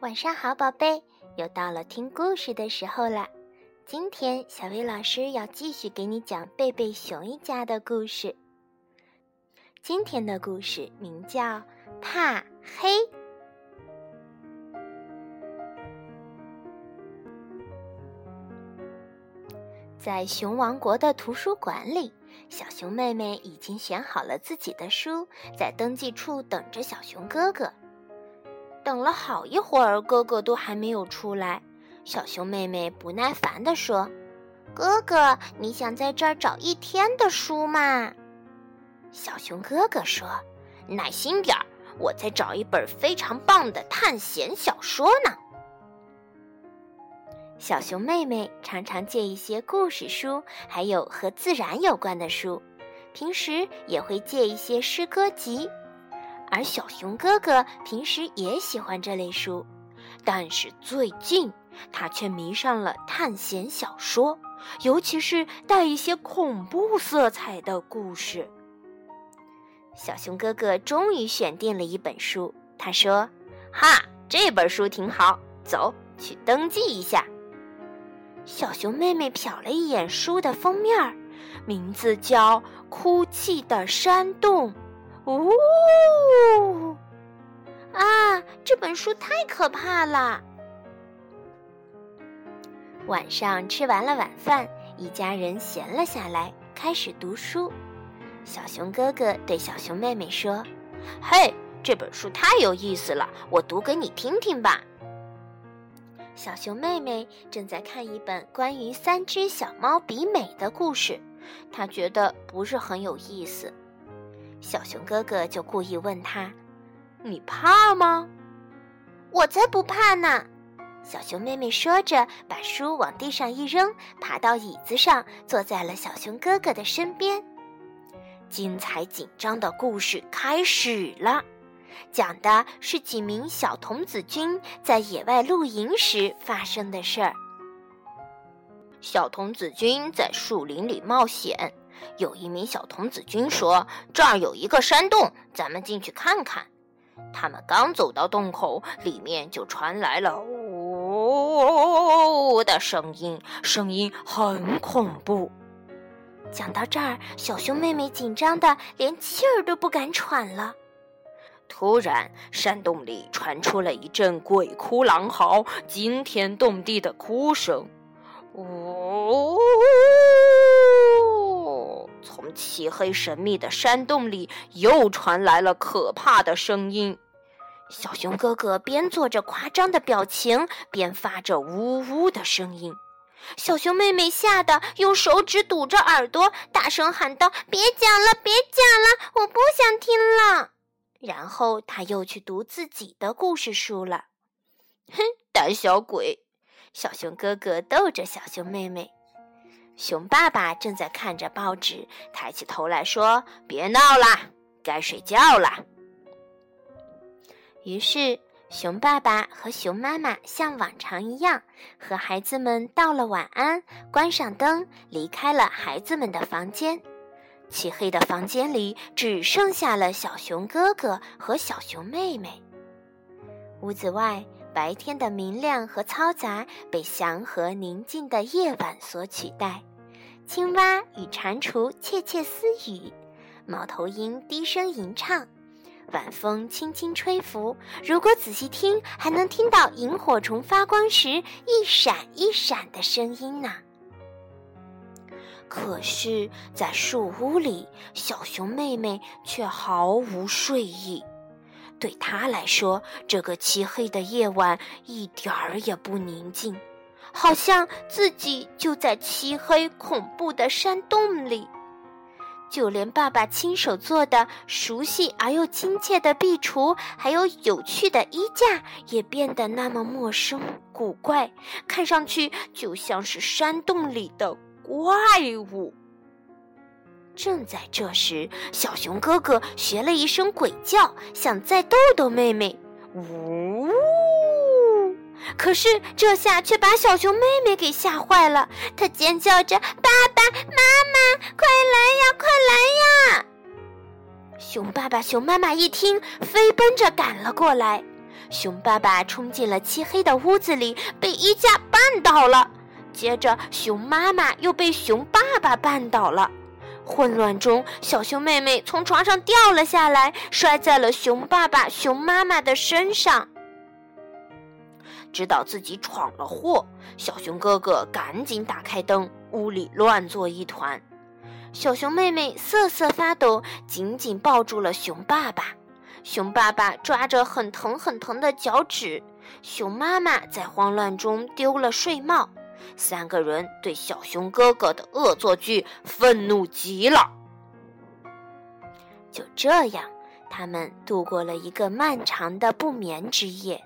晚上好，宝贝，又到了听故事的时候了。今天小薇老师要继续给你讲贝贝熊一家的故事。今天的故事名叫《怕黑》。在熊王国的图书馆里，小熊妹妹已经选好了自己的书，在登记处等着小熊哥哥。等了好一会儿，哥哥都还没有出来。小熊妹妹不耐烦地说：“哥哥，你想在这儿找一天的书吗？”小熊哥哥说：“耐心点儿，我在找一本非常棒的探险小说呢。”小熊妹妹常常借一些故事书，还有和自然有关的书，平时也会借一些诗歌集。而小熊哥哥平时也喜欢这类书，但是最近他却迷上了探险小说，尤其是带一些恐怖色彩的故事。小熊哥哥终于选定了一本书，他说：“哈，这本书挺好，走去登记一下。”小熊妹妹瞟了一眼书的封面，名字叫《哭泣的山洞》。呜！啊，这本书太可怕了。晚上吃完了晚饭，一家人闲了下来，开始读书。小熊哥哥对小熊妹妹说：“嘿，这本书太有意思了，我读给你听听吧。”小熊妹妹正在看一本关于三只小猫比美的故事，她觉得不是很有意思。小熊哥哥就故意问他：“你怕吗？”“我才不怕呢！”小熊妹妹说着，把书往地上一扔，爬到椅子上，坐在了小熊哥哥的身边。精彩紧张的故事开始了，讲的是几名小童子军在野外露营时发生的事儿。小童子军在树林里冒险。有一名小童子军说：“这儿有一个山洞，咱们进去看看。”他们刚走到洞口，里面就传来了“呜”的声音，声音很恐怖。讲到这儿，小熊妹妹紧张的连气儿都不敢喘了。突然，山洞里传出了一阵鬼哭狼嚎、惊天动地的哭声，“呜”。从漆黑神秘的山洞里又传来了可怕的声音，小熊哥哥边做着夸张的表情，边发着呜呜的声音。小熊妹妹吓得用手指堵着耳朵，大声喊道：“别讲了，别讲了，我不想听了。”然后他又去读自己的故事书了。哼，胆小鬼！小熊哥哥逗着小熊妹妹。熊爸爸正在看着报纸，抬起头来说：“别闹了，该睡觉了。”于是，熊爸爸和熊妈妈像往常一样，和孩子们道了晚安，关上灯，离开了孩子们的房间。漆黑的房间里只剩下了小熊哥哥和小熊妹妹。屋子外，白天的明亮和嘈杂被祥和宁静的夜晚所取代。青蛙与蟾蜍窃窃私语，猫头鹰低声吟唱，晚风轻轻吹拂。如果仔细听，还能听到萤火虫发光时一闪一闪的声音呢。可是，在树屋里，小熊妹妹却毫无睡意。对他来说，这个漆黑的夜晚一点儿也不宁静。好像自己就在漆黑恐怖的山洞里，就连爸爸亲手做的熟悉而又亲切的壁橱，还有有趣的衣架，也变得那么陌生古怪，看上去就像是山洞里的怪物。正在这时，小熊哥哥学了一声鬼叫，想再逗逗妹妹。呜。可是这下却把小熊妹妹给吓坏了，她尖叫着：“爸爸妈妈，快来呀，快来呀！”熊爸爸、熊妈妈一听，飞奔着赶了过来。熊爸爸冲进了漆黑的屋子里，被衣架绊倒了。接着，熊妈妈又被熊爸爸绊倒了。混乱中，小熊妹妹从床上掉了下来，摔在了熊爸爸、熊妈妈的身上。知道自己闯了祸，小熊哥哥赶紧打开灯，屋里乱作一团。小熊妹妹瑟瑟发抖，紧紧抱住了熊爸爸。熊爸爸抓着很疼很疼的脚趾，熊妈妈在慌乱中丢了睡帽。三个人对小熊哥哥的恶作剧愤怒极了。就这样，他们度过了一个漫长的不眠之夜。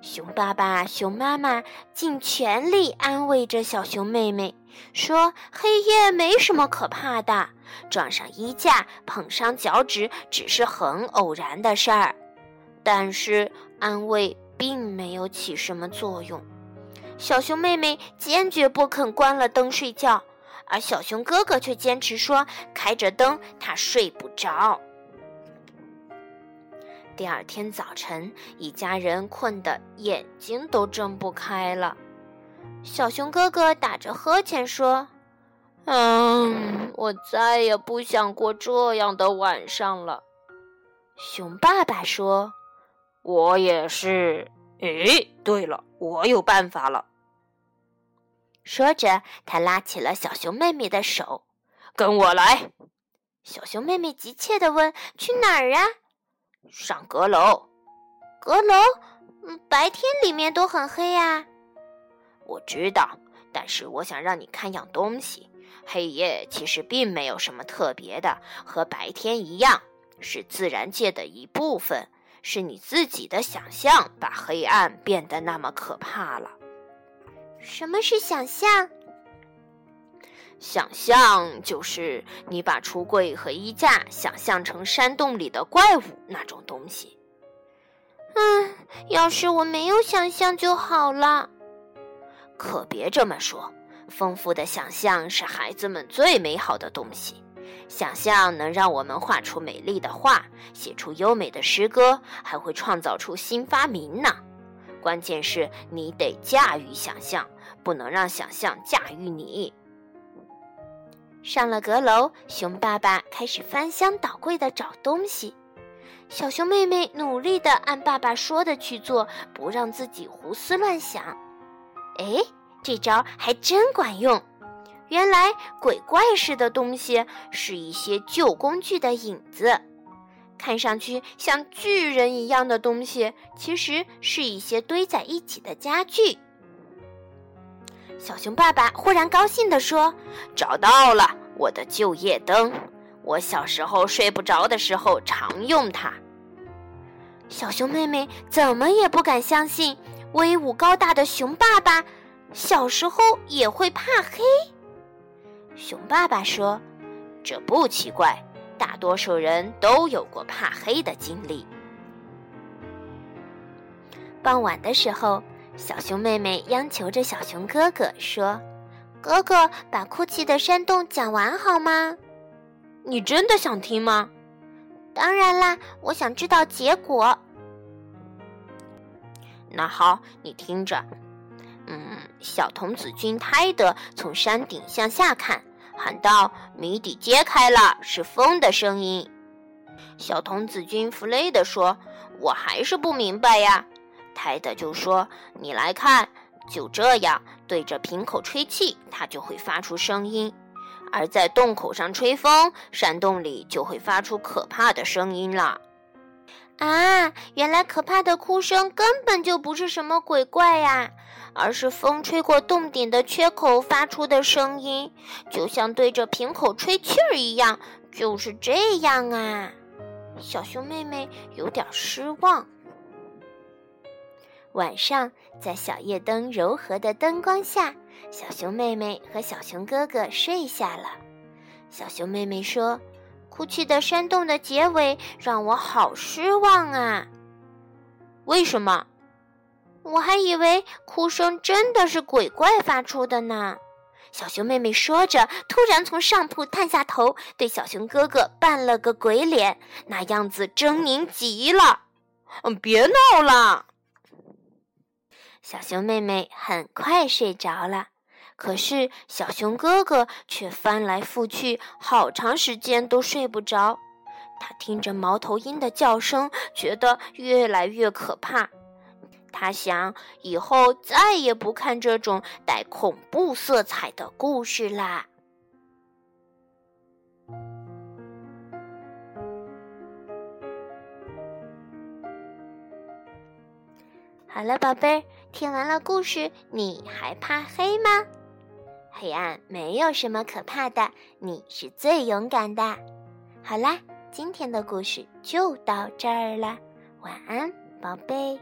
熊爸爸、熊妈妈尽全力安慰着小熊妹妹，说：“黑夜没什么可怕的，撞上衣架、碰伤脚趾只是很偶然的事儿。”但是安慰并没有起什么作用。小熊妹妹坚决不肯关了灯睡觉，而小熊哥哥却坚持说：“开着灯，他睡不着。”第二天早晨，一家人困得眼睛都睁不开了。小熊哥哥打着呵欠说：“嗯，我再也不想过这样的晚上了。”熊爸爸说：“我也是。”诶，对了，我有办法了。说着，他拉起了小熊妹妹的手，“跟我来。”小熊妹妹急切地问：“去哪儿啊？”上阁楼，阁楼，嗯，白天里面都很黑呀。我知道，但是我想让你看样东西。黑夜其实并没有什么特别的，和白天一样，是自然界的一部分。是你自己的想象把黑暗变得那么可怕了。什么是想象？想象就是你把橱柜和衣架想象成山洞里的怪物那种东西。嗯，要是我没有想象就好了。可别这么说，丰富的想象是孩子们最美好的东西。想象能让我们画出美丽的画，写出优美的诗歌，还会创造出新发明呢。关键是你得驾驭想象，不能让想象驾驭你。上了阁楼，熊爸爸开始翻箱倒柜的找东西，小熊妹妹努力的按爸爸说的去做，不让自己胡思乱想。哎，这招还真管用！原来鬼怪似的东西是一些旧工具的影子，看上去像巨人一样的东西，其实是一些堆在一起的家具。小熊爸爸忽然高兴地说：“找到了我的旧夜灯！我小时候睡不着的时候常用它。”小熊妹妹怎么也不敢相信，威武高大的熊爸爸小时候也会怕黑。熊爸爸说：“这不奇怪，大多数人都有过怕黑的经历。”傍晚的时候。小熊妹妹央求着小熊哥哥说：“哥哥，把哭泣的山洞讲完好吗？你真的想听吗？当然啦，我想知道结果。那好，你听着。嗯，小童子军泰德从山顶向下看，喊道：‘谜底揭开了，是风的声音。’小童子军弗雷德说：‘我还是不明白呀。’”泰德就说：“你来看，就这样对着瓶口吹气，它就会发出声音；而在洞口上吹风，山洞里就会发出可怕的声音了。”啊，原来可怕的哭声根本就不是什么鬼怪呀，而是风吹过洞顶的缺口发出的声音，就像对着瓶口吹气儿一样。就是这样啊，小熊妹妹有点失望。晚上，在小夜灯柔和的灯光下，小熊妹妹和小熊哥哥睡下了。小熊妹妹说：“哭泣的山洞的结尾让我好失望啊！为什么？我还以为哭声真的是鬼怪发出的呢。”小熊妹妹说着，突然从上铺探下头，对小熊哥哥扮了个鬼脸，那样子狰狞极了。嗯，别闹了。小熊妹妹很快睡着了，可是小熊哥哥却翻来覆去，好长时间都睡不着。他听着猫头鹰的叫声，觉得越来越可怕。他想，以后再也不看这种带恐怖色彩的故事啦。好了，宝贝儿，听完了故事，你还怕黑吗？黑暗没有什么可怕的，你是最勇敢的。好啦，今天的故事就到这儿了，晚安，宝贝。